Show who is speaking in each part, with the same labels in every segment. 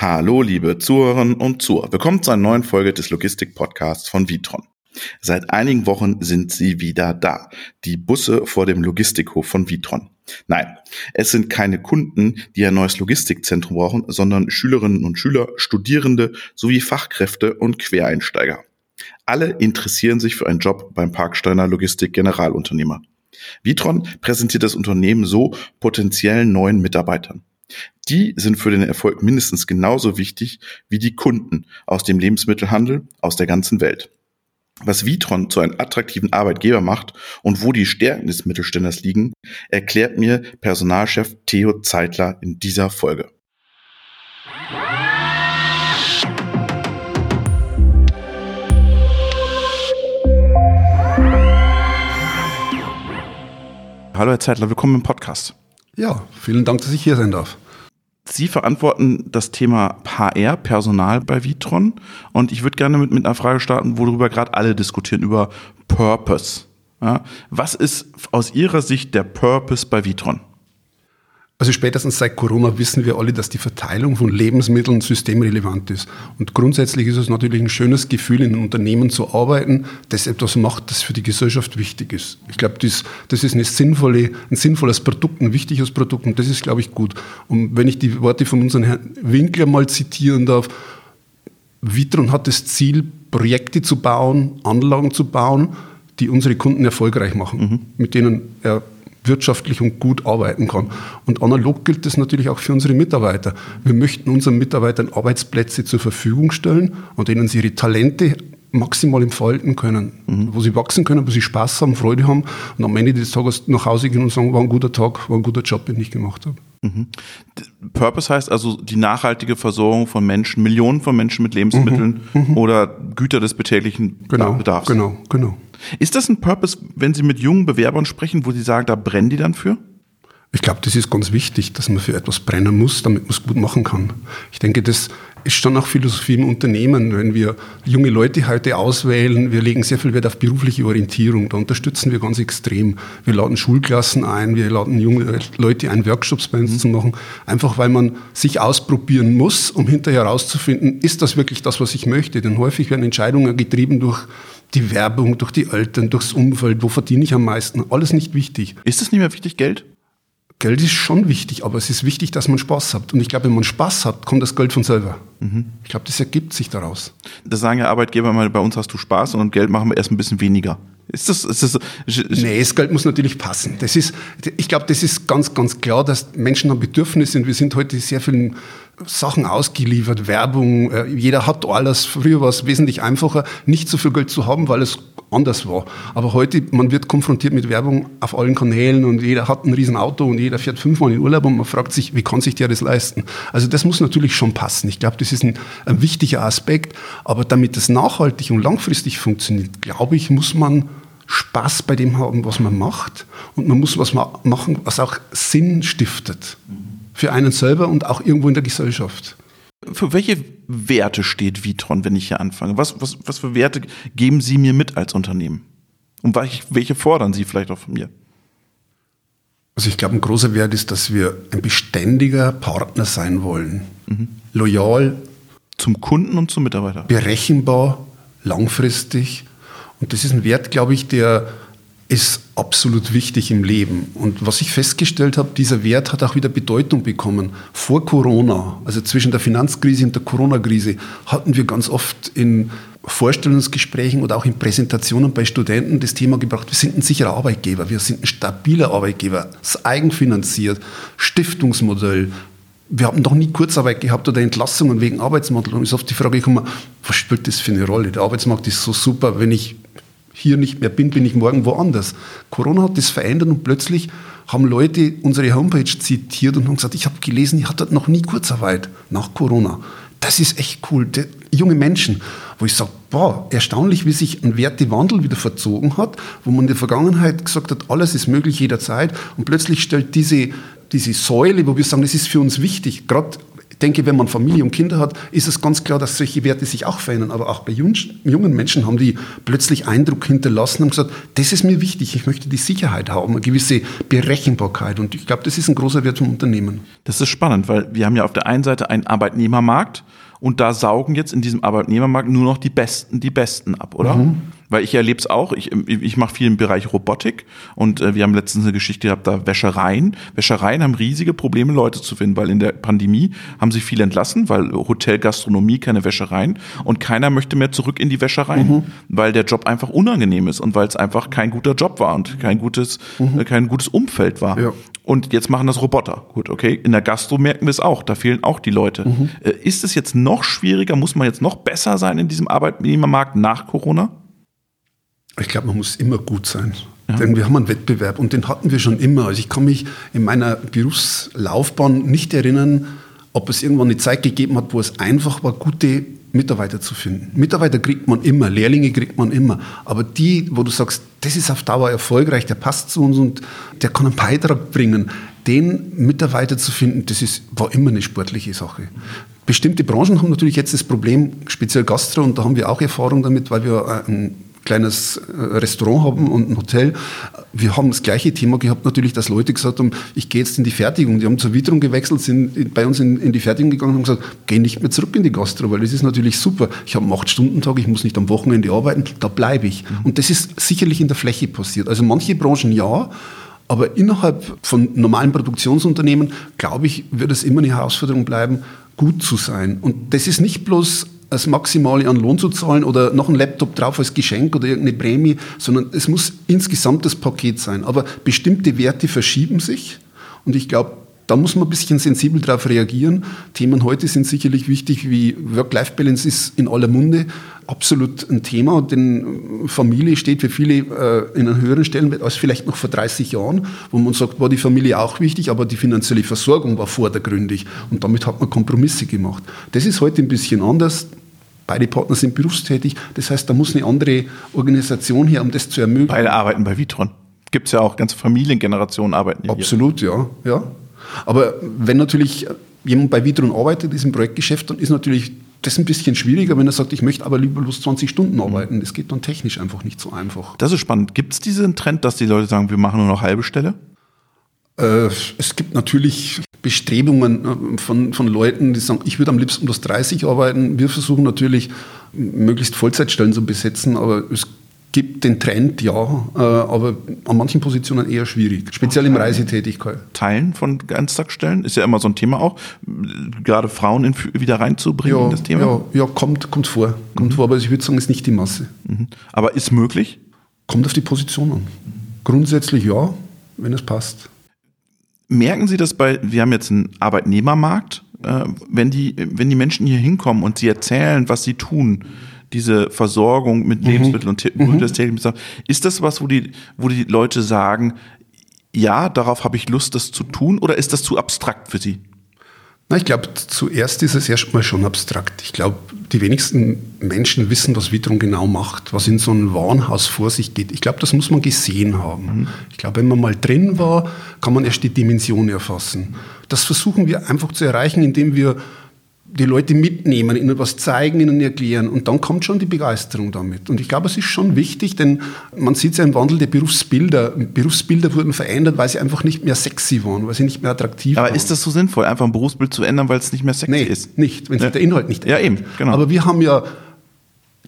Speaker 1: Hallo, liebe Zuhörerinnen und Zuhörer. Willkommen zu einer neuen Folge des Logistik-Podcasts von Vitron. Seit einigen Wochen sind sie wieder da. Die Busse vor dem Logistikhof von Vitron. Nein, es sind keine Kunden, die ein neues Logistikzentrum brauchen, sondern Schülerinnen und Schüler, Studierende sowie Fachkräfte und Quereinsteiger. Alle interessieren sich für einen Job beim Parksteiner Logistik Generalunternehmer. Vitron präsentiert das Unternehmen so potenziellen neuen Mitarbeitern. Die sind für den Erfolg mindestens genauso wichtig wie die Kunden aus dem Lebensmittelhandel aus der ganzen Welt. Was Vitron zu einem attraktiven Arbeitgeber macht und wo die Stärken des Mittelständers liegen, erklärt mir Personalchef Theo Zeitler in dieser Folge. Hallo Herr Zeitler, willkommen im Podcast.
Speaker 2: Ja, vielen Dank, dass ich hier sein darf.
Speaker 1: Sie verantworten das Thema HR, Personal bei Vitron. Und ich würde gerne mit, mit einer Frage starten, worüber gerade alle diskutieren, über Purpose. Ja, was ist aus Ihrer Sicht der Purpose bei Vitron?
Speaker 2: Also spätestens seit Corona wissen wir alle, dass die Verteilung von Lebensmitteln systemrelevant ist. Und grundsätzlich ist es natürlich ein schönes Gefühl, in einem Unternehmen zu arbeiten, das etwas macht, das für die Gesellschaft wichtig ist. Ich glaube, das, das ist eine sinnvolle, ein sinnvolles Produkt, ein wichtiges Produkt und das ist, glaube ich, gut. Und wenn ich die Worte von unserem Herrn Winkler mal zitieren darf, Vitron hat das Ziel, Projekte zu bauen, Anlagen zu bauen, die unsere Kunden erfolgreich machen, mhm. mit denen er wirtschaftlich und gut arbeiten kann. Und analog gilt das natürlich auch für unsere Mitarbeiter. Wir möchten unseren Mitarbeitern Arbeitsplätze zur Verfügung stellen, an denen sie ihre Talente maximal entfalten können, mhm. wo sie wachsen können, wo sie Spaß haben, Freude haben und am Ende des Tages nach Hause gehen und sagen, war ein guter Tag, war ein guter Job, den ich gemacht habe. Mhm.
Speaker 1: Purpose heißt also die nachhaltige Versorgung von Menschen, Millionen von Menschen mit Lebensmitteln mhm. mhm. oder Güter des betäglichen
Speaker 2: genau,
Speaker 1: Bedarfs.
Speaker 2: Genau, genau.
Speaker 1: Ist das ein Purpose, wenn Sie mit jungen Bewerbern sprechen, wo Sie sagen, da brennen die dann für?
Speaker 2: Ich glaube, das ist ganz wichtig, dass man für etwas brennen muss, damit man es gut machen kann. Ich denke, das ist schon auch Philosophie im Unternehmen. Wenn wir junge Leute heute auswählen, wir legen sehr viel Wert auf berufliche Orientierung. Da unterstützen wir ganz extrem. Wir laden Schulklassen ein, wir laden junge Leute ein, Workshops bei uns mhm. zu machen. Einfach weil man sich ausprobieren muss, um hinterher herauszufinden, ist das wirklich das, was ich möchte? Denn häufig werden Entscheidungen getrieben durch die Werbung, durch die Eltern, durchs Umfeld, wo verdiene ich am meisten. Alles nicht wichtig.
Speaker 1: Ist es nicht mehr wichtig, Geld?
Speaker 2: Geld ist schon wichtig, aber es ist wichtig, dass man Spaß hat. Und ich glaube, wenn man Spaß hat, kommt das Geld von selber. Mhm. Ich glaube, das ergibt sich daraus.
Speaker 1: Das sagen ja Arbeitgeber mal, bei uns hast du Spaß und Geld machen wir erst ein bisschen weniger. Ist das, ist das,
Speaker 2: nee, das Geld muss natürlich passen. Das ist, ich glaube, das ist ganz, ganz klar, dass Menschen haben Bedürfnisse und wir sind heute sehr vielen Sachen ausgeliefert, Werbung, äh, jeder hat alles. Früher war es wesentlich einfacher, nicht so viel Geld zu haben, weil es anders war. Aber heute, man wird konfrontiert mit Werbung auf allen Kanälen und jeder hat ein Riesenauto und jeder fährt fünfmal in Urlaub und man fragt sich, wie kann sich der das leisten? Also das muss natürlich schon passen. Ich glaube, das ist ein, ein wichtiger Aspekt. Aber damit das nachhaltig und langfristig funktioniert, glaube ich, muss man Spaß bei dem haben, was man macht. Und man muss was machen, was auch Sinn stiftet. Für einen selber und auch irgendwo in der Gesellschaft.
Speaker 1: Für welche Werte steht Vitron, wenn ich hier anfange? Was, was, was für Werte geben Sie mir mit als Unternehmen? Und welche fordern Sie vielleicht auch von mir?
Speaker 2: Also ich glaube, ein großer Wert ist, dass wir ein beständiger Partner sein wollen. Mhm. Loyal.
Speaker 1: Zum Kunden und zum Mitarbeiter.
Speaker 2: Berechenbar, langfristig. Und das ist ein Wert, glaube ich, der ist absolut wichtig im Leben. Und was ich festgestellt habe, dieser Wert hat auch wieder Bedeutung bekommen. Vor Corona, also zwischen der Finanzkrise und der Corona-Krise, hatten wir ganz oft in Vorstellungsgesprächen oder auch in Präsentationen bei Studenten das Thema gebracht, wir sind ein sicherer Arbeitgeber, wir sind ein stabiler Arbeitgeber, eigenfinanziert, Stiftungsmodell. Wir haben doch nie Kurzarbeit gehabt oder Entlassungen wegen Arbeitsmarkt. Und ist oft die Frage gekommen, was spielt das für eine Rolle? Der Arbeitsmarkt ist so super, wenn ich hier nicht mehr bin, bin ich morgen woanders. Corona hat das verändert und plötzlich haben Leute unsere Homepage zitiert und haben gesagt, ich habe gelesen, ihr hattet noch nie Kurzarbeit nach Corona. Das ist echt cool. Die, junge Menschen, wo ich sage, boah, erstaunlich, wie sich ein Wertewandel wieder verzogen hat, wo man in der Vergangenheit gesagt hat, alles ist möglich jederzeit und plötzlich stellt diese, diese Säule, wo wir sagen, das ist für uns wichtig, gerade denke, wenn man Familie und Kinder hat, ist es ganz klar, dass solche Werte sich auch verändern. Aber auch bei jungen Menschen haben die plötzlich Eindruck hinterlassen und gesagt, das ist mir wichtig, ich möchte die Sicherheit haben, eine gewisse Berechenbarkeit. Und ich glaube, das ist ein großer Wert vom Unternehmen.
Speaker 1: Das ist spannend, weil wir haben ja auf der einen Seite einen Arbeitnehmermarkt und da saugen jetzt in diesem Arbeitnehmermarkt nur noch die Besten die Besten ab, oder? Mhm. Weil ich erlebe es auch, ich, ich mache viel im Bereich Robotik und äh, wir haben letztens eine Geschichte gehabt, da Wäschereien. Wäschereien haben riesige Probleme, Leute zu finden, weil in der Pandemie haben sie viel entlassen, weil Hotel, Gastronomie, keine Wäschereien und keiner möchte mehr zurück in die Wäschereien, mhm. weil der Job einfach unangenehm ist und weil es einfach kein guter Job war und kein gutes, mhm. äh, kein gutes Umfeld war. Ja. Und jetzt machen das Roboter. Gut, okay. In der Gastro merken wir es auch. Da fehlen auch die Leute. Mhm. Äh, ist es jetzt noch schwieriger? Muss man jetzt noch besser sein in diesem Arbeitnehmermarkt nach Corona?
Speaker 2: Ich glaube, man muss immer gut sein. Ja. Denn wir haben einen Wettbewerb und den hatten wir schon immer. Also ich kann mich in meiner Berufslaufbahn nicht erinnern, ob es irgendwann eine Zeit gegeben hat, wo es einfach war, gute Mitarbeiter zu finden. Mitarbeiter kriegt man immer, Lehrlinge kriegt man immer. Aber die, wo du sagst, das ist auf Dauer erfolgreich, der passt zu uns und der kann einen Beitrag bringen, den Mitarbeiter zu finden, das ist, war immer eine sportliche Sache. Bestimmte Branchen haben natürlich jetzt das Problem, speziell Gastro, und da haben wir auch Erfahrung damit, weil wir ein kleines äh, Restaurant haben und ein Hotel. Wir haben das gleiche Thema gehabt, natürlich, dass Leute gesagt haben, ich gehe jetzt in die Fertigung. Die haben zur Witterung gewechselt, sind bei uns in, in die Fertigung gegangen und haben gesagt, geh nicht mehr zurück in die Gastro, weil das ist natürlich super. Ich habe einen 8-Stunden-Tag, ich muss nicht am Wochenende arbeiten, da bleibe ich. Mhm. Und das ist sicherlich in der Fläche passiert. Also manche Branchen ja, aber innerhalb von normalen Produktionsunternehmen, glaube ich, wird es immer eine Herausforderung bleiben, gut zu sein. Und das ist nicht bloß das Maximale an Lohn zu zahlen oder noch ein Laptop drauf als Geschenk oder irgendeine Prämie, sondern es muss insgesamt das Paket sein. Aber bestimmte Werte verschieben sich und ich glaube, da muss man ein bisschen sensibel darauf reagieren. Themen heute sind sicherlich wichtig, wie Work-Life-Balance ist in aller Munde absolut ein Thema. Denn Familie steht für viele äh, in einem höheren Stellenwert als vielleicht noch vor 30 Jahren, wo man sagt, war die Familie auch wichtig, aber die finanzielle Versorgung war vordergründig. Und damit hat man Kompromisse gemacht. Das ist heute ein bisschen anders. Beide Partner sind berufstätig. Das heißt, da muss eine andere Organisation her, um das zu ermöglichen.
Speaker 1: Beide arbeiten bei Vitron. Gibt es ja auch ganze Familiengenerationen arbeiten
Speaker 2: hier. Absolut, ja, ja. Aber wenn natürlich jemand bei Vitron arbeitet, ist im Projektgeschäft, dann ist natürlich das ein bisschen schwieriger, wenn er sagt, ich möchte aber lieber bloß 20 Stunden mhm. arbeiten. Das geht dann technisch einfach nicht so einfach.
Speaker 1: Das ist spannend. Gibt es diesen Trend, dass die Leute sagen, wir machen nur noch halbe Stelle?
Speaker 2: Äh, es gibt natürlich Bestrebungen äh, von, von Leuten, die sagen, ich würde am liebsten bloß 30 arbeiten. Wir versuchen natürlich, möglichst Vollzeitstellen zu besetzen, aber es gibt den Trend, ja, äh, aber an manchen Positionen eher schwierig, speziell im Reisetätigkeit.
Speaker 1: Teilen von Ganztagsstellen ist ja immer so ein Thema auch, gerade Frauen in, wieder reinzubringen
Speaker 2: ja,
Speaker 1: in das Thema.
Speaker 2: Ja, ja kommt, kommt vor, kommt mhm. vor, aber ich würde sagen, ist nicht die Masse.
Speaker 1: Mhm. Aber ist möglich?
Speaker 2: Kommt auf die Position an. Grundsätzlich ja, wenn es passt.
Speaker 1: Merken Sie das bei, wir haben jetzt einen Arbeitnehmermarkt, äh, wenn, die, wenn die Menschen hier hinkommen und sie erzählen, was sie tun, diese Versorgung mit mhm. Lebensmitteln und mhm. das ist das was, wo die, wo die Leute sagen, ja, darauf habe ich Lust, das zu tun, oder ist das zu abstrakt für sie?
Speaker 2: Na, ich glaube, zuerst ist es erstmal schon abstrakt. Ich glaube, die wenigsten Menschen wissen, was Vitron genau macht, was in so einem Warenhaus vor sich geht. Ich glaube, das muss man gesehen haben. Mhm. Ich glaube, wenn man mal drin war, kann man erst die Dimension erfassen. Das versuchen wir einfach zu erreichen, indem wir die Leute mitnehmen, ihnen was zeigen, ihnen erklären. Und dann kommt schon die Begeisterung damit. Und ich glaube, es ist schon wichtig, denn man sieht ja im Wandel der Berufsbilder. Berufsbilder wurden verändert, weil sie einfach nicht mehr sexy waren, weil sie nicht mehr attraktiv
Speaker 1: Aber
Speaker 2: waren.
Speaker 1: Aber ist das so sinnvoll, einfach ein Berufsbild zu ändern, weil es nicht mehr sexy nee, ist?
Speaker 2: nicht, wenn sich ja. der Inhalt nicht
Speaker 1: ändert. Ja, eben,
Speaker 2: genau. Aber wir haben ja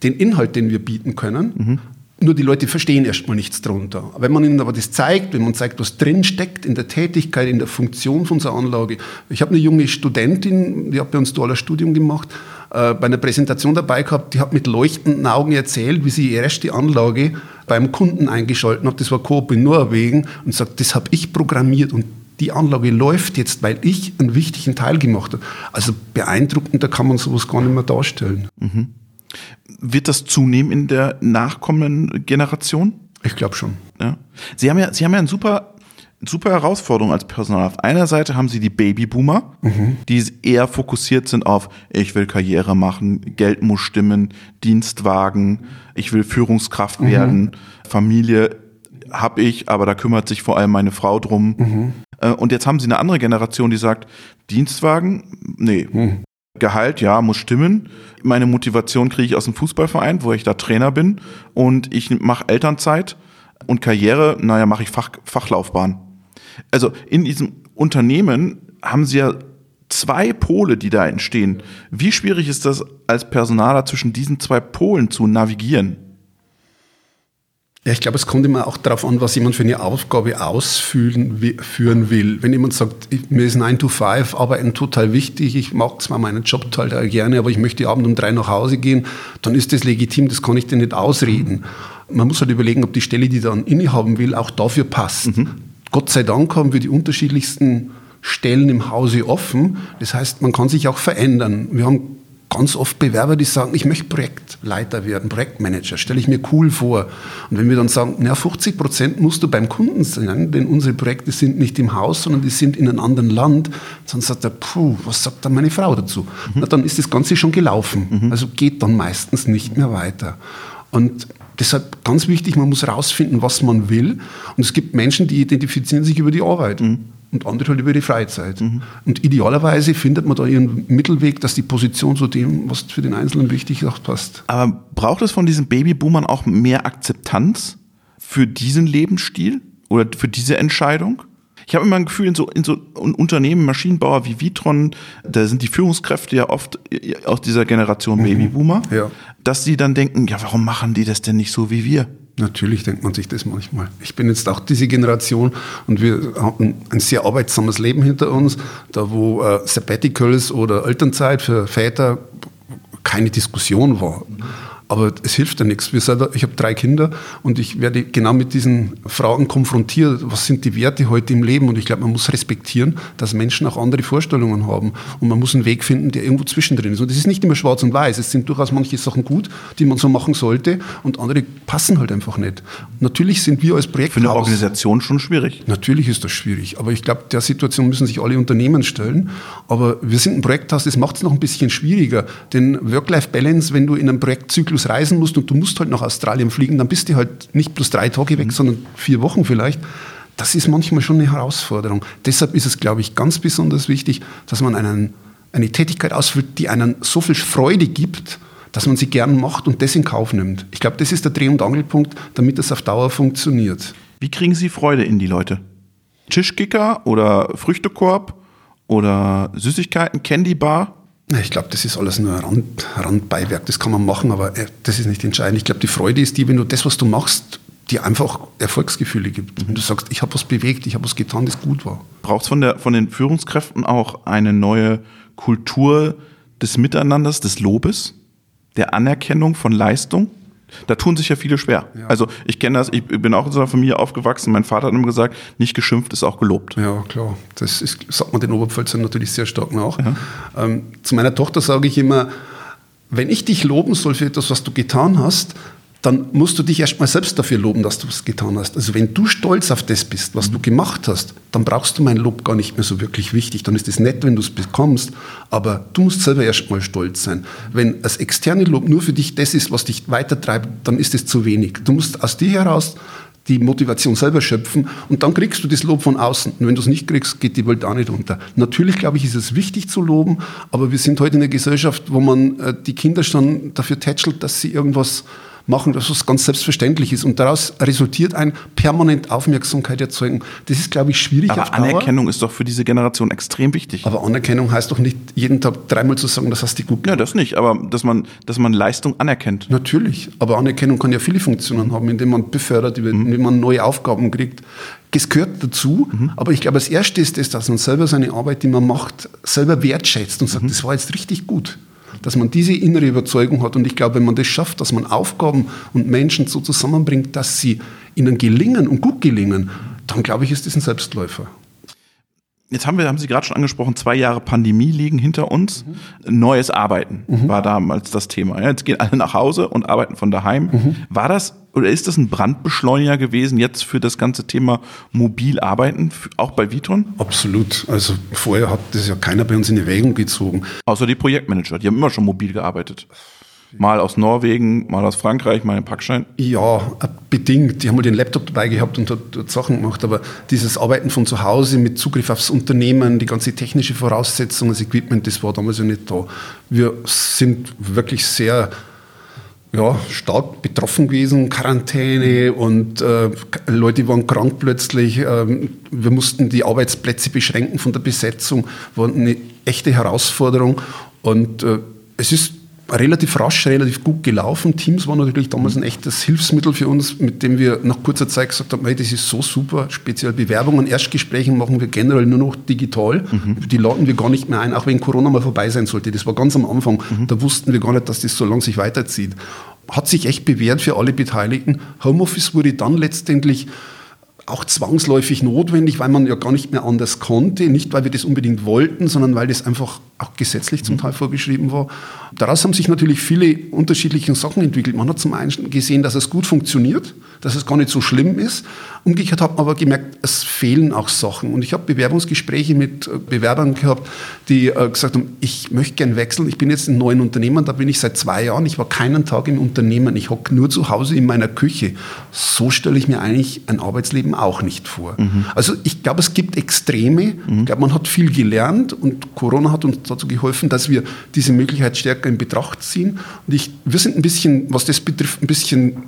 Speaker 2: den Inhalt, den wir bieten können. Mhm. Nur die Leute verstehen erstmal nichts drunter. Wenn man ihnen aber das zeigt, wenn man zeigt, was drin steckt in der Tätigkeit, in der Funktion von so einer Anlage. Ich habe eine junge Studentin, die hat bei uns duales Studium gemacht, äh, bei einer Präsentation dabei gehabt, die hat mit leuchtenden Augen erzählt, wie sie ihre erste Anlage beim Kunden eingeschalten hat. Das war Coop in Norwegen und sagt, das habe ich programmiert und die Anlage läuft jetzt, weil ich einen wichtigen Teil gemacht habe. Also beeindruckender kann man sowas gar nicht mehr darstellen. Mhm.
Speaker 1: Wird das zunehmen in der nachkommenden Generation?
Speaker 2: Ich glaube schon.
Speaker 1: Ja. Sie haben ja, Sie haben ja eine super, super Herausforderung als Personal. Auf einer Seite haben Sie die Babyboomer, mhm. die eher fokussiert sind auf, ich will Karriere machen, Geld muss stimmen, Dienstwagen, ich will Führungskraft mhm. werden, Familie habe ich, aber da kümmert sich vor allem meine Frau drum. Mhm. Äh, und jetzt haben sie eine andere Generation, die sagt, Dienstwagen, nee. Mhm. Gehalt, ja, muss stimmen. Meine Motivation kriege ich aus dem Fußballverein, wo ich da Trainer bin. Und ich mache Elternzeit und Karriere, naja, mache ich Fach, Fachlaufbahn. Also in diesem Unternehmen haben sie ja zwei Pole, die da entstehen. Wie schwierig ist das als Personaler zwischen diesen zwei Polen zu navigieren?
Speaker 2: Ja, ich glaube, es kommt immer auch darauf an, was jemand für eine Aufgabe ausführen führen will. Wenn jemand sagt, mir ist 9 to 5 Arbeiten total wichtig, ich mag zwar meinen Job total gerne, aber ich möchte abend um drei nach Hause gehen, dann ist das legitim, das kann ich dir nicht ausreden. Man muss halt überlegen, ob die Stelle, die dann innehaben will, auch dafür passt. Mhm. Gott sei Dank haben wir die unterschiedlichsten Stellen im Hause offen. Das heißt, man kann sich auch verändern. Wir haben ganz oft Bewerber, die sagen, ich möchte Projektleiter werden, Projektmanager, stelle ich mir cool vor. Und wenn wir dann sagen, na, 50 Prozent musst du beim Kunden sein, denn unsere Projekte sind nicht im Haus, sondern die sind in einem anderen Land, dann sagt er, puh, was sagt dann meine Frau dazu? Mhm. Na, dann ist das Ganze schon gelaufen. Mhm. Also geht dann meistens nicht mehr weiter. Und deshalb ganz wichtig, man muss herausfinden, was man will. Und es gibt Menschen, die identifizieren sich über die Arbeit. Mhm und andere halt über die Freizeit. Mhm. Und idealerweise findet man da ihren Mittelweg, dass die Position zu dem, was für den Einzelnen wichtig ist, passt.
Speaker 1: Aber braucht es von diesen Babyboomern auch mehr Akzeptanz für diesen Lebensstil oder für diese Entscheidung? Ich habe immer ein Gefühl, in so, in so Unternehmen, Maschinenbauer wie Vitron, da sind die Führungskräfte ja oft aus dieser Generation mhm. Babyboomer, ja. dass sie dann denken, ja, warum machen die das denn nicht so wie wir?
Speaker 2: Natürlich denkt man sich das manchmal. Ich bin jetzt auch diese Generation und wir hatten ein sehr arbeitsames Leben hinter uns, da wo äh, Sabbaticals oder Elternzeit für Väter keine Diskussion war. Aber es hilft ja nichts. Ich habe drei Kinder und ich werde genau mit diesen Fragen konfrontiert. Was sind die Werte heute im Leben? Und ich glaube, man muss respektieren, dass Menschen auch andere Vorstellungen haben. Und man muss einen Weg finden, der irgendwo zwischendrin ist. Und es ist nicht immer schwarz und weiß. Es sind durchaus manche Sachen gut, die man so machen sollte. Und andere passen halt einfach nicht. Natürlich sind wir als Projekt.
Speaker 1: Für eine Organisation schon schwierig.
Speaker 2: Natürlich ist das schwierig. Aber ich glaube, der Situation müssen sich alle Unternehmen stellen. Aber wir sind ein Projekthaus, das macht es noch ein bisschen schwieriger. Denn Work-Life-Balance, wenn du in einem Projektzyklus Zyklus reisen musst und du musst halt nach Australien fliegen, dann bist du halt nicht plus drei Tage weg, mhm. sondern vier Wochen vielleicht. Das ist manchmal schon eine Herausforderung. Deshalb ist es, glaube ich, ganz besonders wichtig, dass man einen, eine Tätigkeit ausführt, die einen so viel Freude gibt, dass man sie gern macht und das in Kauf nimmt. Ich glaube, das ist der Dreh- und Angelpunkt, damit das auf Dauer funktioniert.
Speaker 1: Wie kriegen Sie Freude in die Leute? Tischkicker oder Früchtekorb oder Süßigkeiten, Candy Bar?
Speaker 2: Ich glaube, das ist alles nur ein Rand, Randbeiwerk, das kann man machen, aber äh, das ist nicht entscheidend. Ich glaube, die Freude ist die, wenn du das, was du machst, dir einfach Erfolgsgefühle gibt. Wenn du sagst, ich habe was bewegt, ich habe was getan, das gut war.
Speaker 1: Braucht es von, von den Führungskräften auch eine neue Kultur des Miteinanders, des Lobes, der Anerkennung von Leistung? Da tun sich ja viele schwer. Ja. Also ich kenne das, ich bin auch in so einer Familie aufgewachsen. Mein Vater hat immer gesagt, nicht geschimpft ist auch gelobt.
Speaker 2: Ja, klar. Das ist, sagt man den Oberpfälzern natürlich sehr stark nach. Ja. Ähm, zu meiner Tochter sage ich immer, wenn ich dich loben soll für etwas, was du getan hast, dann musst du dich erstmal selbst dafür loben, dass du es getan hast. Also wenn du stolz auf das bist, was du gemacht hast, dann brauchst du mein Lob gar nicht mehr so wirklich wichtig. Dann ist es nett, wenn du es bekommst, aber du musst selber erstmal stolz sein. Wenn das externe Lob nur für dich das ist, was dich weitertreibt, dann ist es zu wenig. Du musst aus dir heraus die Motivation selber schöpfen und dann kriegst du das Lob von außen. Und wenn du es nicht kriegst, geht die Welt auch nicht unter. Natürlich, glaube ich, ist es wichtig zu loben, aber wir sind heute in einer Gesellschaft, wo man äh, die Kinder schon dafür tätschelt, dass sie irgendwas machen, dass es ganz selbstverständlich ist. Und daraus resultiert ein permanent Aufmerksamkeit erzeugen. Das ist, glaube ich, schwierig.
Speaker 1: Aber Anerkennung ist doch für diese Generation extrem wichtig.
Speaker 2: Aber Anerkennung heißt doch nicht, jeden Tag dreimal zu sagen, das hast du gut
Speaker 1: gemacht. Ja, das nicht, aber dass man, dass man Leistung anerkennt.
Speaker 2: Natürlich, aber Anerkennung kann ja viele Funktionen haben, indem man befördert, mhm. indem man neue Aufgaben kriegt. Das gehört dazu, mhm. aber ich glaube, das Erste ist das, dass man selber seine Arbeit, die man macht, selber wertschätzt und sagt, mhm. das war jetzt richtig gut dass man diese innere Überzeugung hat. Und ich glaube, wenn man das schafft, dass man Aufgaben und Menschen so zusammenbringt, dass sie ihnen gelingen und gut gelingen, dann glaube ich, ist das ein Selbstläufer.
Speaker 1: Jetzt haben wir, haben Sie gerade schon angesprochen, zwei Jahre Pandemie liegen hinter uns. Mhm. Neues Arbeiten mhm. war damals das Thema. Jetzt gehen alle nach Hause und arbeiten von daheim. Mhm. War das oder ist das ein Brandbeschleuniger gewesen jetzt für das ganze Thema mobil arbeiten, auch bei Vitron?
Speaker 2: Absolut. Also vorher hat das ja keiner bei uns in Erwägung gezogen.
Speaker 1: Außer die Projektmanager, die haben immer schon mobil gearbeitet. Mal aus Norwegen, mal aus Frankreich, mal in Packschein?
Speaker 2: Ja, bedingt. Ich habe mal den Laptop dabei gehabt und dort Sachen gemacht, aber dieses Arbeiten von zu Hause mit Zugriff aufs Unternehmen, die ganze technische Voraussetzung, das Equipment, das war damals ja nicht da. Wir sind wirklich sehr ja, stark betroffen gewesen, Quarantäne und äh, Leute waren krank plötzlich. Ähm, wir mussten die Arbeitsplätze beschränken von der Besetzung, war eine echte Herausforderung und äh, es ist relativ rasch, relativ gut gelaufen. Teams war natürlich damals ein echtes Hilfsmittel für uns, mit dem wir nach kurzer Zeit gesagt haben, hey, das ist so super, speziell Bewerbungen, Erstgesprächen machen wir generell nur noch digital. Mhm. Die laden wir gar nicht mehr ein, auch wenn Corona mal vorbei sein sollte. Das war ganz am Anfang. Mhm. Da wussten wir gar nicht, dass das so lange sich weiterzieht. Hat sich echt bewährt für alle Beteiligten. Homeoffice wurde dann letztendlich auch zwangsläufig notwendig, weil man ja gar nicht mehr anders konnte. Nicht, weil wir das unbedingt wollten, sondern weil das einfach auch gesetzlich zum Teil vorgeschrieben war. Daraus haben sich natürlich viele unterschiedliche Sachen entwickelt. Man hat zum einen gesehen, dass es gut funktioniert, dass es gar nicht so schlimm ist. Umgekehrt hat man aber gemerkt, es fehlen auch Sachen. Und ich habe Bewerbungsgespräche mit äh, Bewerbern gehabt, die äh, gesagt haben, ich möchte gern wechseln. Ich bin jetzt in neuen Unternehmen, da bin ich seit zwei Jahren. Ich war keinen Tag im Unternehmen. Ich hocke nur zu Hause in meiner Küche. So stelle ich mir eigentlich ein Arbeitsleben auch nicht vor. Mhm. Also ich glaube, es gibt Extreme. Mhm. Ich glaube, man hat viel gelernt und Corona hat uns dazu geholfen, dass wir diese Möglichkeit stärker in Betracht ziehen. Und ich, wir sind ein bisschen, was das betrifft, ein bisschen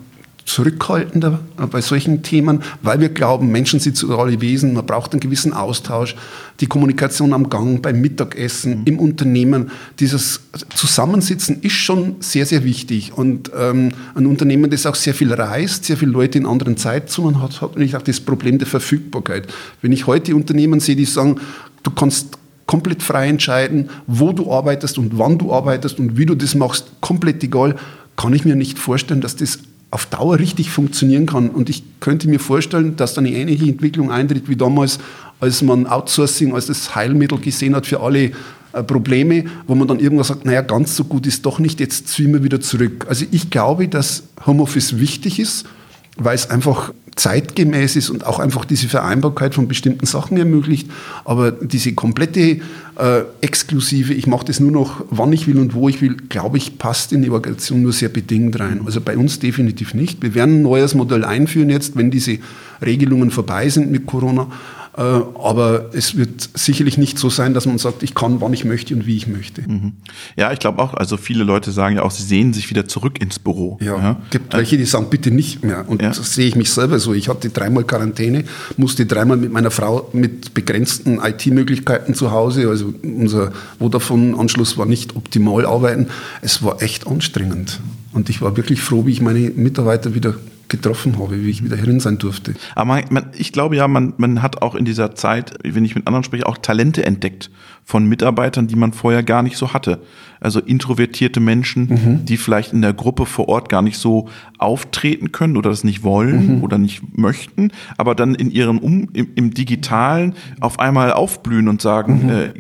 Speaker 2: zurückhaltender bei solchen Themen, weil wir glauben, Menschen sind soziale Wesen, man braucht einen gewissen Austausch, die Kommunikation am Gang, beim Mittagessen, mhm. im Unternehmen. Dieses Zusammensitzen ist schon sehr, sehr wichtig. Und ähm, ein Unternehmen, das auch sehr viel reist, sehr viele Leute in anderen Zeitzonen hat, hat natürlich auch das Problem der Verfügbarkeit. Wenn ich heute Unternehmen sehe, die sagen, du kannst komplett frei entscheiden, wo du arbeitest und wann du arbeitest und wie du das machst, komplett egal, kann ich mir nicht vorstellen, dass das auf Dauer richtig funktionieren kann. Und ich könnte mir vorstellen, dass da eine ähnliche Entwicklung eintritt wie damals, als man Outsourcing als das Heilmittel gesehen hat für alle äh, Probleme, wo man dann irgendwann sagt, naja, ganz so gut ist doch nicht, jetzt ziehen wir wieder zurück. Also ich glaube, dass Homeoffice wichtig ist, weil es einfach zeitgemäß ist und auch einfach diese Vereinbarkeit von bestimmten Sachen ermöglicht. Aber diese komplette äh, exklusive, ich mache das nur noch, wann ich will und wo ich will, glaube ich, passt in die Organisation nur sehr bedingt rein. Also bei uns definitiv nicht. Wir werden ein neues Modell einführen jetzt, wenn diese Regelungen vorbei sind mit Corona. Äh, aber es wird sicherlich nicht so sein, dass man sagt, ich kann, wann ich möchte und wie ich möchte. Mhm.
Speaker 1: Ja, ich glaube auch, also viele Leute sagen ja auch, sie sehen sich wieder zurück ins Büro.
Speaker 2: Ja, ja. gibt welche, die sagen, bitte nicht mehr. Und ja. das sehe ich mich selber so. Ich hatte dreimal Quarantäne, musste dreimal mit meiner Frau mit begrenzten IT-Möglichkeiten zu Hause, also unser Vodafone-Anschluss war nicht optimal arbeiten. Es war echt anstrengend. Und ich war wirklich froh, wie ich meine Mitarbeiter wieder getroffen habe, wie ich wieder herin sein durfte.
Speaker 1: Aber man, ich glaube ja, man, man hat auch in dieser Zeit, wenn ich mit anderen spreche, auch Talente entdeckt von Mitarbeitern, die man vorher gar nicht so hatte. Also introvertierte Menschen, mhm. die vielleicht in der Gruppe vor Ort gar nicht so auftreten können oder das nicht wollen mhm. oder nicht möchten, aber dann in ihrem um, im, im Digitalen auf einmal aufblühen und sagen, mhm. äh,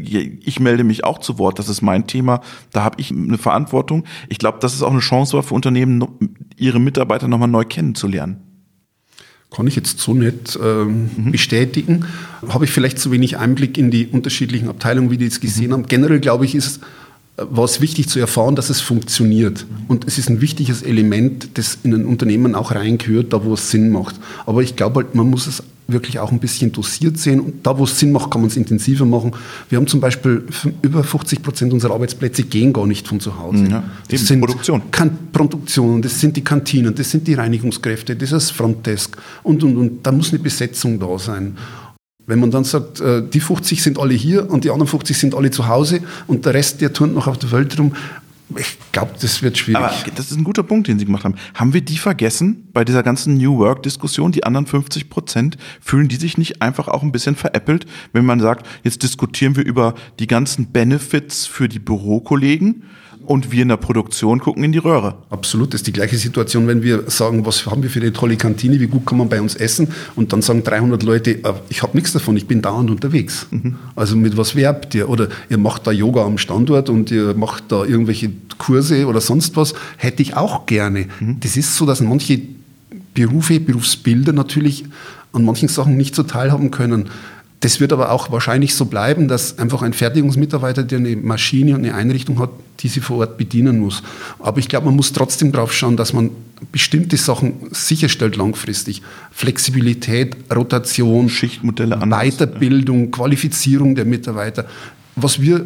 Speaker 1: ich melde mich auch zu Wort, das ist mein Thema, da habe ich eine Verantwortung. Ich glaube, das ist auch eine Chance für Unternehmen, ihre Mitarbeiter nochmal neu kennenzulernen.
Speaker 2: Kann ich jetzt so nicht ähm, mhm. bestätigen. Habe ich vielleicht zu wenig Einblick in die unterschiedlichen Abteilungen, wie die jetzt gesehen mhm. haben. Generell glaube ich, ist äh, war es wichtig zu erfahren, dass es funktioniert. Und es ist ein wichtiges Element, das in ein Unternehmen auch reingehört, da wo es Sinn macht. Aber ich glaube halt, man muss es wirklich auch ein bisschen dosiert sehen. Und da, wo es Sinn macht, kann man es intensiver machen. Wir haben zum Beispiel über 50 Prozent unserer Arbeitsplätze gehen gar nicht von zu Hause. Ja,
Speaker 1: das sind Produktion.
Speaker 2: Kan Produktion, das sind die Kantinen, das sind die Reinigungskräfte, das ist das Frontdesk und, und, und. Da muss eine Besetzung da sein. Wenn man dann sagt, äh, die 50 sind alle hier und die anderen 50 sind alle zu Hause und der Rest, der turnt noch auf der Welt rum, ich glaube, das wird schwierig. Aber
Speaker 1: das ist ein guter Punkt, den Sie gemacht haben. Haben wir die vergessen bei dieser ganzen New Work-Diskussion? Die anderen 50 Prozent, fühlen die sich nicht einfach auch ein bisschen veräppelt, wenn man sagt, jetzt diskutieren wir über die ganzen Benefits für die Bürokollegen und wir in der Produktion gucken in die Röhre.
Speaker 2: Absolut, das ist die gleiche Situation, wenn wir sagen, was haben wir für eine tolle Kantine, wie gut kann man bei uns essen und dann sagen 300 Leute, äh, ich habe nichts davon, ich bin dauernd unterwegs. Mhm. Also mit was werbt ihr? Oder ihr macht da Yoga am Standort und ihr macht da irgendwelche Kurse oder sonst was, hätte ich auch gerne. Mhm. Das ist so, dass manche Berufe, Berufsbilder natürlich an manchen Sachen nicht so teilhaben können Das wird aber auch wahrscheinlich so bleiben, dass einfach ein Fertigungsmitarbeiter, der eine Maschine und eine Einrichtung hat, die sie vor Ort bedienen muss. Aber ich glaube, man muss trotzdem darauf schauen, dass man bestimmte Sachen sicherstellt langfristig. Flexibilität, Rotation,
Speaker 1: Schichtmodelle,
Speaker 2: anders, Weiterbildung, ja. Qualifizierung der Mitarbeiter. Was wir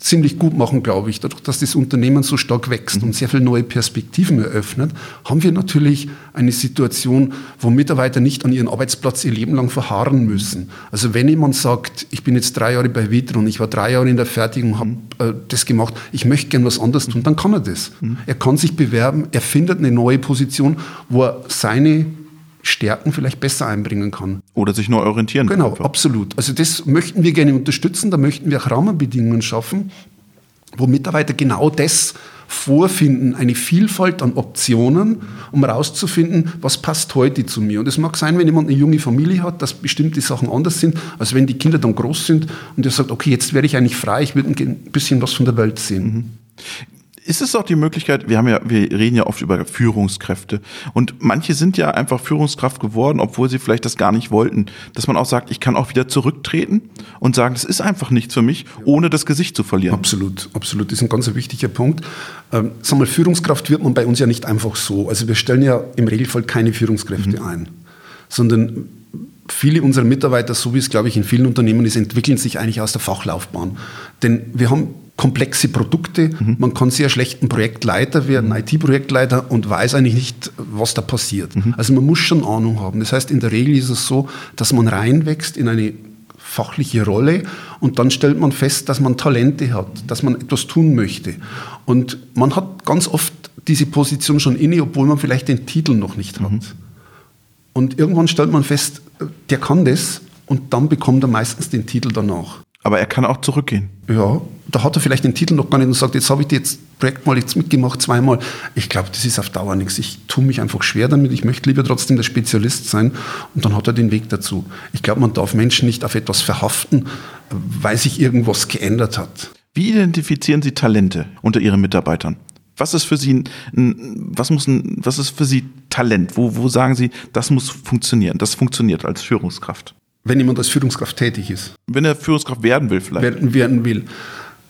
Speaker 2: ziemlich gut machen, glaube ich. Dadurch, dass das Unternehmen so stark wächst mhm. und sehr viele neue Perspektiven eröffnet, haben wir natürlich eine Situation, wo Mitarbeiter nicht an ihren Arbeitsplatz ihr Leben lang verharren müssen. Also wenn jemand sagt, ich bin jetzt drei Jahre bei Vitron, ich war drei Jahre in der Fertigung, habe äh, das gemacht, ich möchte gern was anderes tun, dann kann er das. Mhm. Er kann sich bewerben, er findet eine neue Position, wo er seine Stärken vielleicht besser einbringen kann.
Speaker 1: Oder sich neu orientieren
Speaker 2: kann. Genau, absolut. Also das möchten wir gerne unterstützen, da möchten wir auch Rahmenbedingungen schaffen, wo Mitarbeiter genau das vorfinden, eine Vielfalt an Optionen, um herauszufinden, was passt heute zu mir. Und es mag sein, wenn jemand eine junge Familie hat, dass bestimmte Sachen anders sind, als wenn die Kinder dann groß sind und er sagt, okay, jetzt wäre ich eigentlich frei, ich würde ein bisschen was von der Welt sehen. Mhm
Speaker 1: ist es auch die Möglichkeit, wir haben ja, wir reden ja oft über Führungskräfte und manche sind ja einfach Führungskraft geworden, obwohl sie vielleicht das gar nicht wollten, dass man auch sagt, ich kann auch wieder zurücktreten und sagen, das ist einfach nichts für mich, ohne das Gesicht zu verlieren.
Speaker 2: Absolut, absolut. Das ist ein ganz wichtiger Punkt. Ähm, sag mal, Führungskraft wird man bei uns ja nicht einfach so. Also wir stellen ja im Regelfall keine Führungskräfte mhm. ein, sondern viele unserer Mitarbeiter, so wie es glaube ich in vielen Unternehmen ist, entwickeln sich eigentlich aus der Fachlaufbahn. Denn wir haben komplexe Produkte. Mhm. Man kann sehr schlecht ein Projektleiter werden, mhm. IT-Projektleiter und weiß eigentlich nicht, was da passiert. Mhm. Also man muss schon Ahnung haben. Das heißt, in der Regel ist es so, dass man reinwächst in eine fachliche Rolle und dann stellt man fest, dass man Talente hat, dass man etwas tun möchte. Und man hat ganz oft diese Position schon inne, obwohl man vielleicht den Titel noch nicht hat. Mhm. Und irgendwann stellt man fest, der kann das und dann bekommt er meistens den Titel danach.
Speaker 1: Aber er kann auch zurückgehen.
Speaker 2: Ja, da hat er vielleicht den Titel noch gar nicht und sagt, jetzt habe ich das Projekt mal jetzt mitgemacht, zweimal. Ich glaube, das ist auf Dauer nichts. Ich tue mich einfach schwer damit. Ich möchte lieber trotzdem der Spezialist sein und dann hat er den Weg dazu. Ich glaube, man darf Menschen nicht auf etwas verhaften, weil sich irgendwas geändert hat.
Speaker 1: Wie identifizieren Sie Talente unter Ihren Mitarbeitern? Was ist für Sie ein, was muss ein, was ist für Sie Talent? Wo, wo sagen Sie, das muss funktionieren? Das funktioniert als Führungskraft?
Speaker 2: Wenn jemand als Führungskraft tätig ist.
Speaker 1: Wenn er Führungskraft werden will, vielleicht.
Speaker 2: Werden, werden will.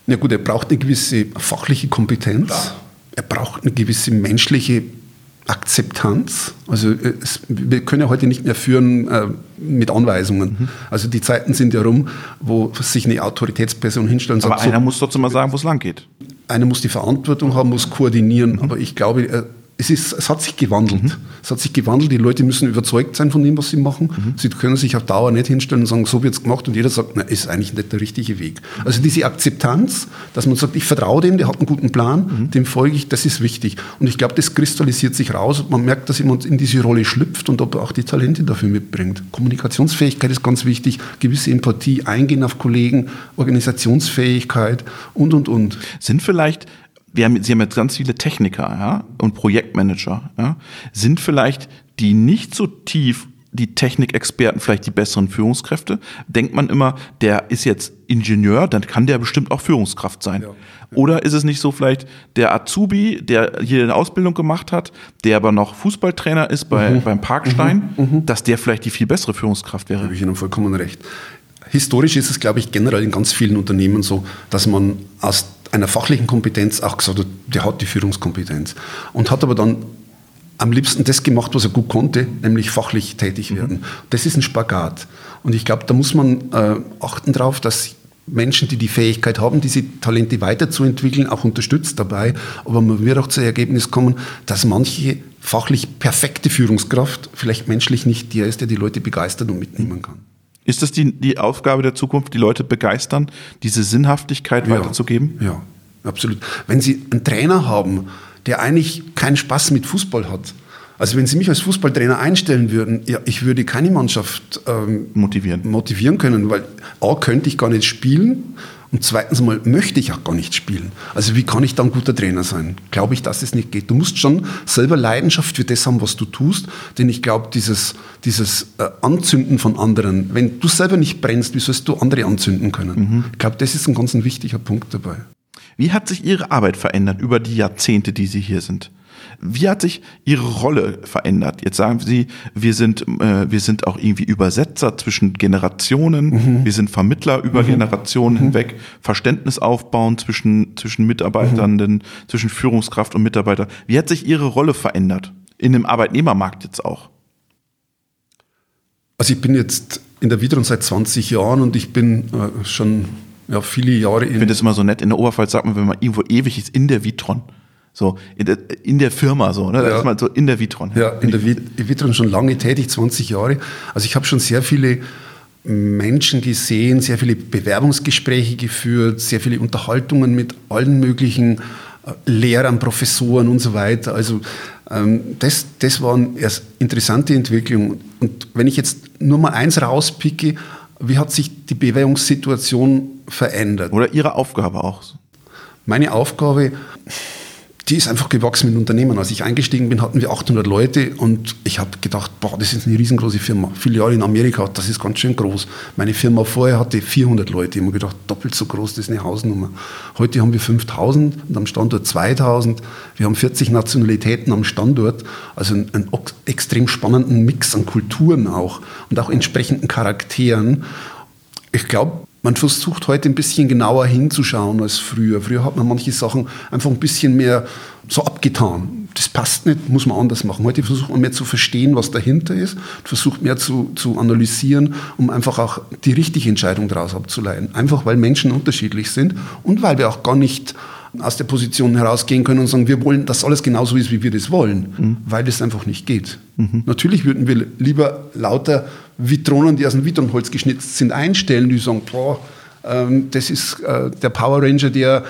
Speaker 2: Na gut, er braucht eine gewisse fachliche Kompetenz. Klar. Er braucht eine gewisse menschliche Akzeptanz. Also es, wir können ja heute nicht mehr führen äh, mit Anweisungen. Mhm. Also die Zeiten sind ja rum, wo sich eine Autoritätsperson hinstellen
Speaker 1: Aber sagt. Aber einer so, muss trotzdem mal sagen, wo es lang geht.
Speaker 2: Einer muss die Verantwortung haben, muss koordinieren. Mhm. Aber ich glaube, äh, es, ist, es hat sich gewandelt. Mhm. Es hat sich gewandelt. Die Leute müssen überzeugt sein von dem, was sie machen. Mhm. Sie können sich auf Dauer nicht hinstellen und sagen, so wird es gemacht und jeder sagt, na, ist eigentlich nicht der richtige Weg. Also diese Akzeptanz, dass man sagt, ich vertraue dem, der hat einen guten Plan, mhm. dem folge ich, das ist wichtig. Und ich glaube, das kristallisiert sich raus und man merkt, dass jemand in diese Rolle schlüpft und ob er auch die Talente dafür mitbringt. Kommunikationsfähigkeit ist ganz wichtig, gewisse Empathie, Eingehen auf Kollegen, Organisationsfähigkeit und, und, und.
Speaker 1: Sind vielleicht wir haben, Sie haben jetzt ganz viele Techniker ja, und Projektmanager, ja, sind vielleicht die nicht so tief die Technikexperten vielleicht die besseren Führungskräfte? Denkt man immer, der ist jetzt Ingenieur, dann kann der bestimmt auch Führungskraft sein. Ja. Oder ist es nicht so vielleicht der Azubi, der hier eine Ausbildung gemacht hat, der aber noch Fußballtrainer ist bei, mhm. beim Parkstein, mhm. mhm. dass der vielleicht die viel bessere Führungskraft wäre? Da
Speaker 2: habe ich Ihnen vollkommen recht. Historisch ist es, glaube ich, generell in ganz vielen Unternehmen so, dass man aus einer fachlichen Kompetenz auch gesagt hat, der hat die Führungskompetenz. Und hat aber dann am liebsten das gemacht, was er gut konnte, nämlich fachlich tätig mhm. werden. Mhm. Das ist ein Spagat. Und ich glaube, da muss man äh, achten darauf, dass Menschen, die die Fähigkeit haben, diese Talente weiterzuentwickeln, auch unterstützt dabei. Aber man wird auch zu Ergebnis kommen, dass manche fachlich perfekte Führungskraft vielleicht menschlich nicht der ist, der die Leute begeistert und mitnehmen kann.
Speaker 1: Ist das die, die Aufgabe der Zukunft, die Leute begeistern, diese Sinnhaftigkeit ja, weiterzugeben?
Speaker 2: Ja, absolut. Wenn Sie einen Trainer haben, der eigentlich keinen Spaß mit Fußball hat, also wenn Sie mich als Fußballtrainer einstellen würden, ja, ich würde keine Mannschaft ähm, motivieren. motivieren können, weil A, könnte ich gar nicht spielen und zweitens mal möchte ich auch gar nicht spielen. Also wie kann ich dann guter Trainer sein? Glaube ich, dass es nicht geht. Du musst schon selber Leidenschaft für das haben, was du tust, denn ich glaube, dieses, dieses äh, Anzünden von anderen, wenn du selber nicht brennst, wie sollst du andere anzünden können? Mhm. Ich glaube, das ist ein ganz ein wichtiger Punkt dabei.
Speaker 1: Wie hat sich Ihre Arbeit verändert über die Jahrzehnte, die Sie hier sind? Wie hat sich Ihre Rolle verändert? Jetzt sagen Sie, wir sind, äh, wir sind auch irgendwie Übersetzer zwischen Generationen, mhm. wir sind Vermittler über mhm. Generationen mhm. hinweg, Verständnis aufbauen zwischen, zwischen Mitarbeitenden, mhm. zwischen Führungskraft und Mitarbeiter. Wie hat sich Ihre Rolle verändert? In dem Arbeitnehmermarkt jetzt auch?
Speaker 2: Also ich bin jetzt in der Widron seit 20 Jahren und ich bin äh, schon ja, viele Jahre
Speaker 1: in. Ich finde das immer so nett. In der Oberpfalz sagt man, wenn man irgendwo ewig ist, in der Vitron. So, in der, in der Firma so, ne? Ja. Das ist mal so in der Vitron.
Speaker 2: Ja, in der Vitron schon lange tätig, 20 Jahre. Also ich habe schon sehr viele Menschen gesehen, sehr viele Bewerbungsgespräche geführt, sehr viele Unterhaltungen mit allen möglichen äh, Lehrern, Professoren und so weiter. Also ähm, das, das waren erst interessante Entwicklungen. Und wenn ich jetzt nur mal eins rauspicke, wie hat sich die Bewerbungssituation verändert?
Speaker 1: Oder Ihre Aufgabe auch?
Speaker 2: Meine Aufgabe, die ist einfach gewachsen mit Unternehmen. Als ich eingestiegen bin, hatten wir 800 Leute und ich habe gedacht, boah, das ist eine riesengroße Firma. Filiale in Amerika, das ist ganz schön groß. Meine Firma vorher hatte 400 Leute. Ich habe gedacht, doppelt so groß, das ist eine Hausnummer. Heute haben wir 5000 und am Standort 2000. Wir haben 40 Nationalitäten am Standort. Also einen, einen extrem spannenden Mix an Kulturen auch und auch entsprechenden Charakteren. Ich glaube, man versucht heute ein bisschen genauer hinzuschauen als früher. Früher hat man manche Sachen einfach ein bisschen mehr so abgetan. Das passt nicht, muss man anders machen. Heute versucht man mehr zu verstehen, was dahinter ist, versucht mehr zu, zu analysieren, um einfach auch die richtige Entscheidung daraus abzuleiten. Einfach weil Menschen unterschiedlich sind und weil wir auch gar nicht aus der Position herausgehen können und sagen, wir wollen, dass alles genauso ist, wie wir das wollen, mhm. weil das einfach nicht geht. Mhm. Natürlich würden wir lieber lauter Vitronen, die aus dem Vitronholz geschnitzt sind, einstellen, die sagen, boah, ähm, das ist äh, der Power Ranger, der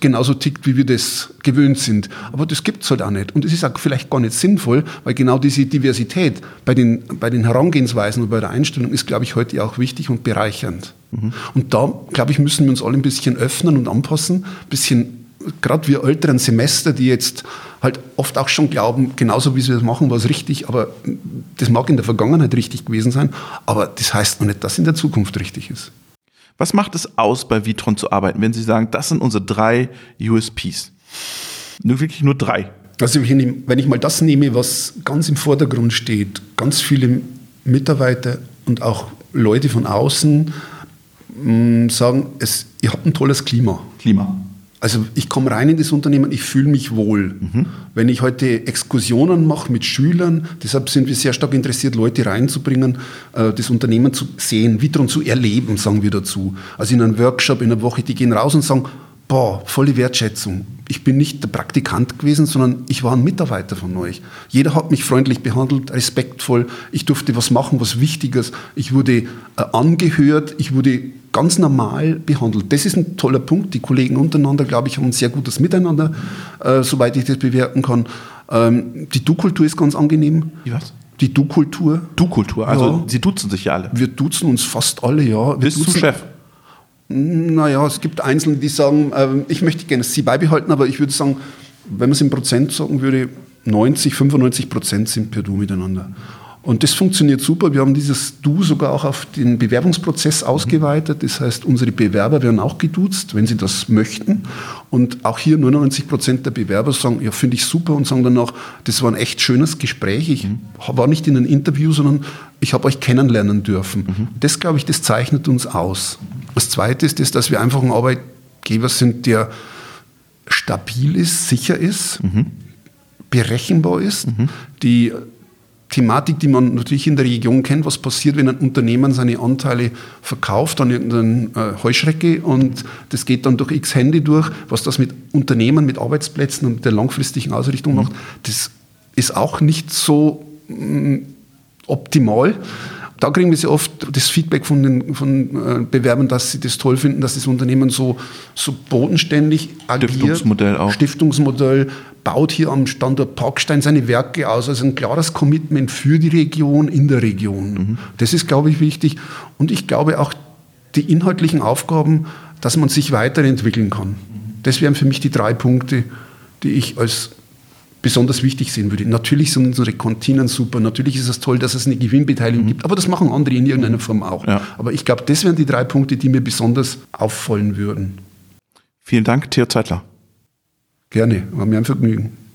Speaker 2: genauso tickt, wie wir das gewöhnt sind. Aber das gibt es halt auch nicht. Und es ist auch vielleicht gar nicht sinnvoll, weil genau diese Diversität bei den, bei den Herangehensweisen und bei der Einstellung ist, glaube ich, heute auch wichtig und bereichernd. Mhm. Und da, glaube ich, müssen wir uns alle ein bisschen öffnen und anpassen, ein bisschen gerade wir älteren Semester, die jetzt halt oft auch schon glauben, genauso wie sie das machen, war es richtig, aber das mag in der Vergangenheit richtig gewesen sein, aber das heißt noch nicht, dass in der Zukunft richtig ist.
Speaker 1: Was macht es aus, bei Vitron zu arbeiten, wenn Sie sagen, das sind unsere drei USPs? Nur wirklich nur drei.
Speaker 2: Also wenn ich mal das nehme, was ganz im Vordergrund steht, ganz viele Mitarbeiter und auch Leute von außen mm, sagen, es, ihr habt ein tolles Klima.
Speaker 1: Klima.
Speaker 2: Also ich komme rein in das Unternehmen, ich fühle mich wohl. Mhm. Wenn ich heute Exkursionen mache mit Schülern, deshalb sind wir sehr stark interessiert, Leute reinzubringen, äh, das Unternehmen zu sehen, Vitron zu erleben, sagen wir dazu. Also in einem Workshop in einer Woche, die gehen raus und sagen, boah, volle Wertschätzung. Ich bin nicht der Praktikant gewesen, sondern ich war ein Mitarbeiter von euch. Jeder hat mich freundlich behandelt, respektvoll. Ich durfte was machen, was Wichtiges. Ich wurde äh, angehört, ich wurde ganz normal behandelt. Das ist ein toller Punkt. Die Kollegen untereinander, glaube ich, haben ein sehr gutes Miteinander, äh, soweit ich das bewerten kann. Ähm, die Du-Kultur ist ganz angenehm.
Speaker 1: Wie was?
Speaker 2: Die Du-Kultur.
Speaker 1: Du-Kultur, also ja. Sie duzen sich ja alle.
Speaker 2: Wir duzen uns fast alle, ja. Wir
Speaker 1: Bist
Speaker 2: duzen,
Speaker 1: du Chef?
Speaker 2: Naja, es gibt Einzelne, die sagen, äh, ich möchte gerne Sie beibehalten, aber ich würde sagen, wenn man es in Prozent sagen würde, 90, 95 Prozent sind per Du miteinander. Und das funktioniert super. Wir haben dieses Du sogar auch auf den Bewerbungsprozess ausgeweitet. Das heißt, unsere Bewerber werden auch geduzt, wenn sie das möchten. Und auch hier 99 Prozent der Bewerber sagen, ja, finde ich super und sagen danach, das war ein echt schönes Gespräch. Ich war nicht in einem Interview, sondern ich habe euch kennenlernen dürfen. Mhm. Das, glaube ich, das zeichnet uns aus. Das Zweite ist das, dass wir einfach ein Arbeitgeber sind, der stabil ist, sicher ist, mhm. berechenbar ist, mhm. die Thematik, die man natürlich in der Region kennt, was passiert, wenn ein Unternehmen seine Anteile verkauft an irgendeine äh, Heuschrecke und das geht dann durch x Hände durch, was das mit Unternehmen, mit Arbeitsplätzen und mit der langfristigen Ausrichtung mhm. macht, das ist auch nicht so mh, mm, optimal. Da kriegen wir sehr oft das Feedback von den von, äh, Bewerbern, dass sie das toll finden, dass das Unternehmen so, so bodenständig agiert.
Speaker 1: Stiftungsmodell auch.
Speaker 2: Stiftungsmodell, baut hier am Standort Parkstein seine Werke aus. Also ein klares Commitment für die Region, in der Region. Mhm. Das ist, glaube ich, wichtig. Und ich glaube auch die inhaltlichen Aufgaben, dass man sich weiterentwickeln kann. Das wären für mich die drei Punkte, die ich als besonders wichtig sehen würde. Natürlich sind unsere Kantinen super, natürlich ist es toll, dass es eine Gewinnbeteiligung mhm. gibt, aber das machen andere in irgendeiner Form auch. Ja. Aber ich glaube, das wären die drei Punkte, die mir besonders auffallen würden.
Speaker 1: Vielen Dank, Theo Zeitler.
Speaker 2: Gerne, war mir ein Vergnügen.